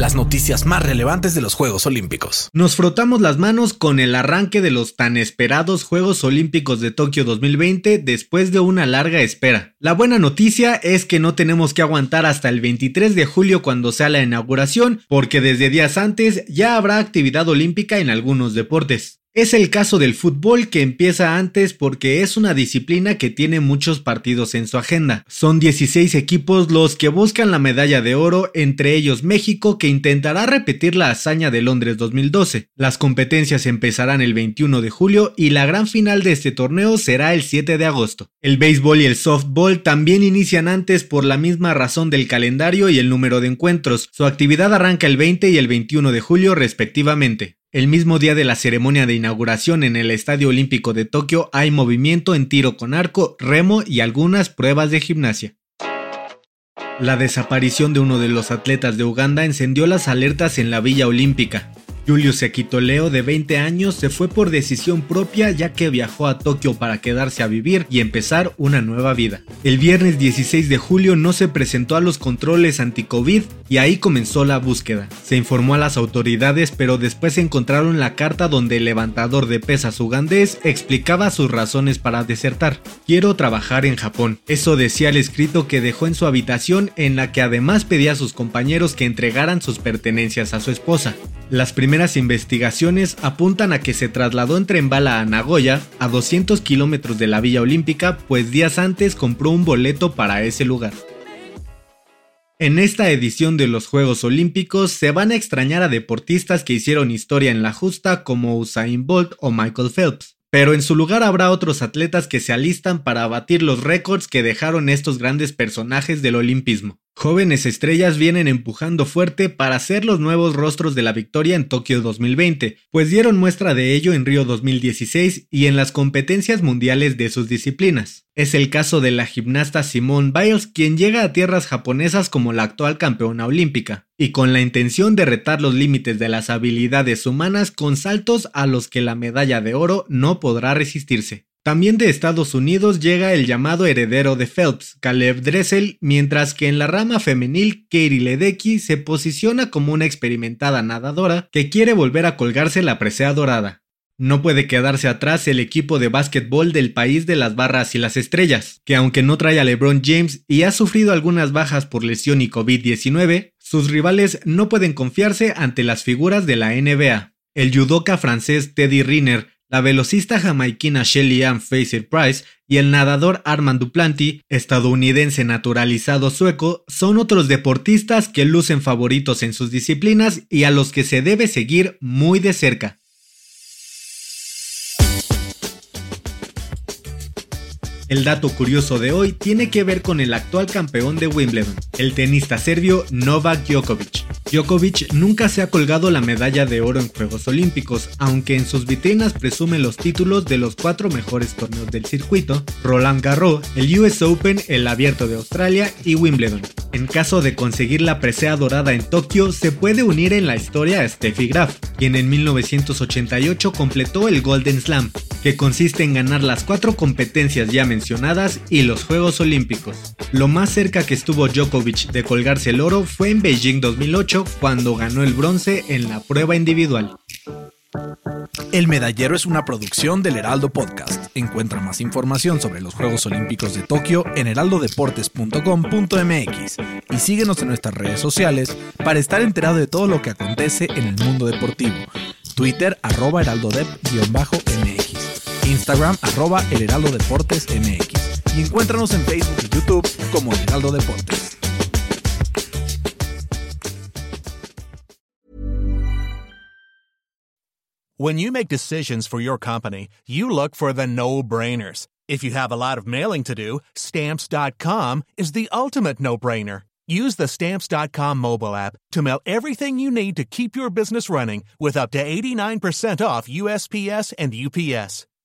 las noticias más relevantes de los Juegos Olímpicos. Nos frotamos las manos con el arranque de los tan esperados Juegos Olímpicos de Tokio 2020 después de una larga espera. La buena noticia es que no tenemos que aguantar hasta el 23 de julio cuando sea la inauguración, porque desde días antes ya habrá actividad olímpica en algunos deportes. Es el caso del fútbol que empieza antes porque es una disciplina que tiene muchos partidos en su agenda. Son 16 equipos los que buscan la medalla de oro, entre ellos México que intentará repetir la hazaña de Londres 2012. Las competencias empezarán el 21 de julio y la gran final de este torneo será el 7 de agosto. El béisbol y el softball también inician antes por la misma razón del calendario y el número de encuentros. Su actividad arranca el 20 y el 21 de julio respectivamente. El mismo día de la ceremonia de inauguración en el Estadio Olímpico de Tokio hay movimiento en tiro con arco, remo y algunas pruebas de gimnasia. La desaparición de uno de los atletas de Uganda encendió las alertas en la Villa Olímpica. Julius Equitoleo, de 20 años, se fue por decisión propia ya que viajó a Tokio para quedarse a vivir y empezar una nueva vida. El viernes 16 de julio no se presentó a los controles anti-COVID y ahí comenzó la búsqueda. Se informó a las autoridades pero después encontraron la carta donde el levantador de pesas ugandés explicaba sus razones para desertar. Quiero trabajar en Japón. Eso decía el escrito que dejó en su habitación en la que además pedía a sus compañeros que entregaran sus pertenencias a su esposa. Las primeras investigaciones apuntan a que se trasladó en tren bala a Nagoya, a 200 kilómetros de la Villa Olímpica, pues días antes compró un boleto para ese lugar. En esta edición de los Juegos Olímpicos se van a extrañar a deportistas que hicieron historia en la justa como Usain Bolt o Michael Phelps, pero en su lugar habrá otros atletas que se alistan para batir los récords que dejaron estos grandes personajes del olimpismo. Jóvenes estrellas vienen empujando fuerte para ser los nuevos rostros de la victoria en Tokio 2020, pues dieron muestra de ello en Río 2016 y en las competencias mundiales de sus disciplinas. Es el caso de la gimnasta Simone Biles, quien llega a tierras japonesas como la actual campeona olímpica, y con la intención de retar los límites de las habilidades humanas con saltos a los que la medalla de oro no podrá resistirse. También de Estados Unidos llega el llamado heredero de Phelps, Caleb Dressel, mientras que en la rama femenil, Katie Ledecky se posiciona como una experimentada nadadora que quiere volver a colgarse la presea dorada. No puede quedarse atrás el equipo de básquetbol del país de las barras y las estrellas, que aunque no trae a LeBron James y ha sufrido algunas bajas por lesión y COVID-19, sus rivales no pueden confiarse ante las figuras de la NBA. El judoka francés Teddy Riner la velocista jamaiquina Shelly Ann Fraser Price y el nadador Armand Duplanty, estadounidense naturalizado sueco, son otros deportistas que lucen favoritos en sus disciplinas y a los que se debe seguir muy de cerca. El dato curioso de hoy tiene que ver con el actual campeón de Wimbledon, el tenista serbio Novak Djokovic. Djokovic nunca se ha colgado la medalla de oro en Juegos Olímpicos, aunque en sus vitrinas presume los títulos de los cuatro mejores torneos del circuito, Roland Garros, el US Open, el Abierto de Australia y Wimbledon. En caso de conseguir la presea dorada en Tokio, se puede unir en la historia a Steffi Graf, quien en 1988 completó el Golden Slam, que consiste en ganar las cuatro competencias ya mencionadas y los Juegos Olímpicos. Lo más cerca que estuvo Djokovic de colgarse el oro fue en Beijing 2008 cuando ganó el bronce en la prueba individual. El Medallero es una producción del Heraldo Podcast. Encuentra más información sobre los Juegos Olímpicos de Tokio en heraldodeportes.com.mx y síguenos en nuestras redes sociales para estar enterado de todo lo que acontece en el mundo deportivo. Twitter arroba heraldodep-mx, Instagram arroba el heraldo deportes mx y encuéntranos en Facebook y YouTube como el Heraldo Deportes. When you make decisions for your company, you look for the no-brainers. If you have a lot of mailing to do, stamps.com is the ultimate no-brainer. Use the Stamps.com mobile app to mail everything you need to keep your business running with up to 89% off USPS and UPS.